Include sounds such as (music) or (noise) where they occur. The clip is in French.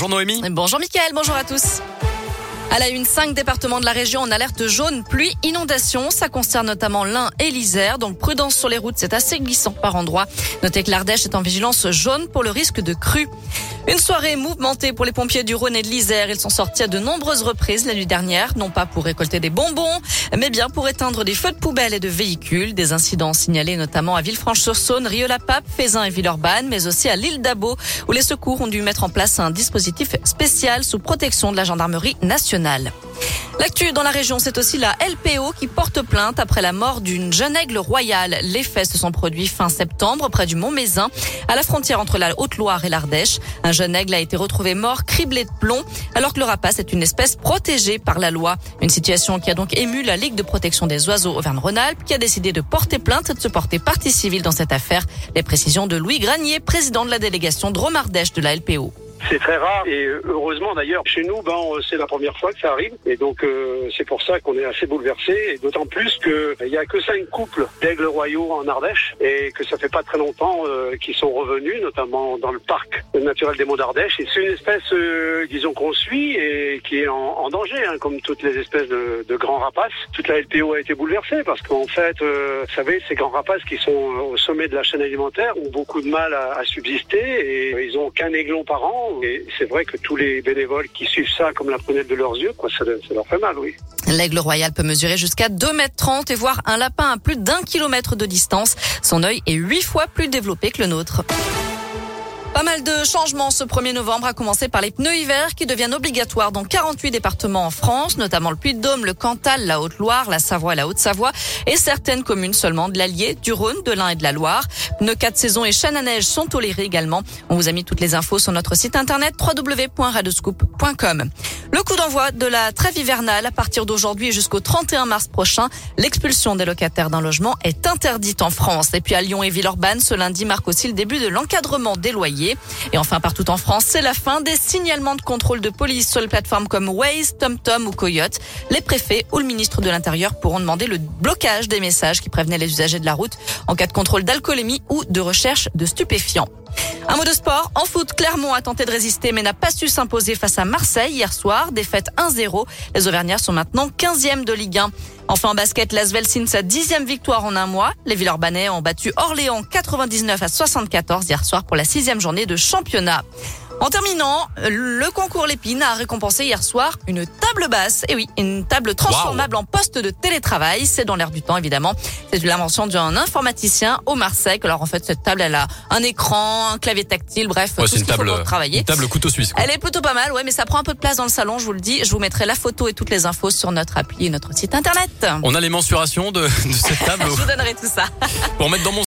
Bonjour Noémie. Bonjour Mickaël, bonjour à tous. À la une, cinq départements de la région en alerte jaune, pluie, inondation. Ça concerne notamment l'Ain et l'Isère. Donc prudence sur les routes, c'est assez glissant par endroits. Notez que l'Ardèche est en vigilance jaune pour le risque de crue. Une soirée mouvementée pour les pompiers du Rhône et de l'Isère. Ils sont sortis à de nombreuses reprises la nuit dernière, non pas pour récolter des bonbons, mais bien pour éteindre des feux de poubelles et de véhicules. Des incidents signalés notamment à Villefranche-sur-Saône, Rieux-la-Pape, Fézin et Villeurbanne, mais aussi à l'île d'Abo, où les secours ont dû mettre en place un dispositif spécial sous protection de la gendarmerie nationale. L'actu dans la région, c'est aussi la LPO qui porte plainte après la mort d'une jeune aigle royale. Les faits se sont produits fin septembre près du Mont Mézin, à la frontière entre la Haute-Loire et l'Ardèche. Un jeune aigle a été retrouvé mort, criblé de plomb, alors que le rapace est une espèce protégée par la loi. Une situation qui a donc ému la Ligue de protection des oiseaux Auvergne-Rhône-Alpes, qui a décidé de porter plainte de se porter partie civile dans cette affaire. Les précisions de Louis Granier, président de la délégation Drôme-Ardèche de la LPO. C'est très rare et heureusement d'ailleurs chez nous, ben c'est la première fois que ça arrive et donc euh, c'est pour ça qu'on est assez bouleversé et d'autant plus que il y a que cinq couples d'aigles royaux en Ardèche et que ça fait pas très longtemps euh, qu'ils sont revenus, notamment dans le parc naturel des Monts d'Ardèche et c'est une espèce euh, disons qu'on suit et qui est en, en danger hein, comme toutes les espèces de, de, grands rapaces. Toute la LPO a été bouleversée parce qu'en fait, euh, vous savez, ces grands rapaces qui sont au sommet de la chaîne alimentaire ont beaucoup de mal à, à subsister et ils ont qu'un aiglon par an et c'est vrai que tous les bénévoles qui suivent ça comme la prunelle de leurs yeux, ça, leur fait mal, oui. L'aigle royal peut mesurer jusqu'à 2 mètres 30 et voir un lapin à plus d'un kilomètre de distance. Son œil est huit fois plus développé que le nôtre. Pas mal de changements ce 1er novembre, à commencer par les pneus hiver qui deviennent obligatoires dans 48 départements en France, notamment le Puy-de-Dôme, le Cantal, la Haute-Loire, la Savoie la Haute-Savoie, et certaines communes seulement de l'Allier, du Rhône, de l'Ain et de la Loire. Pneus 4 saisons et chaînes à neige sont tolérés également. On vous a mis toutes les infos sur notre site internet www.radoscoop.com. Le coup d'envoi de la trêve hivernale à partir d'aujourd'hui jusqu'au 31 mars prochain. L'expulsion des locataires d'un logement est interdite en France. Et puis à Lyon et Villeurbanne, ce lundi marque aussi le début de l'encadrement des loyers. Et enfin, partout en France, c'est la fin des signalements de contrôle de police sur les plateformes comme Waze, TomTom ou Coyote. Les préfets ou le ministre de l'Intérieur pourront demander le blocage des messages qui prévenaient les usagers de la route en cas de contrôle d'alcoolémie ou de recherche de stupéfiants. Un mot de sport. En foot, Clermont a tenté de résister mais n'a pas su s'imposer face à Marseille hier soir. Défaite 1-0. Les Auvergnats sont maintenant 15e de Ligue 1. Enfin en basket, l'Asvel signe sa dixième victoire en un mois. Les Villeurbanais ont battu Orléans 99 à 74 hier soir pour la sixième journée de championnat. En terminant, le concours Lépine a récompensé hier soir une table basse. Et oui, une table transformable en poste de télétravail. C'est dans l'air du temps, évidemment. C'est l'invention d'un informaticien au Marseille. Alors, en fait, cette table, elle a un écran, un clavier tactile, bref, ouais, tout ce une table, faut travailler. Une table couteau suisse. Quoi. Elle est plutôt pas mal, ouais, mais ça prend un peu de place dans le salon, je vous le dis. Je vous mettrai la photo et toutes les infos sur notre appli et notre site internet. On a les mensurations de, de cette table. (laughs) je vous donnerai tout ça. Pour mettre dans mon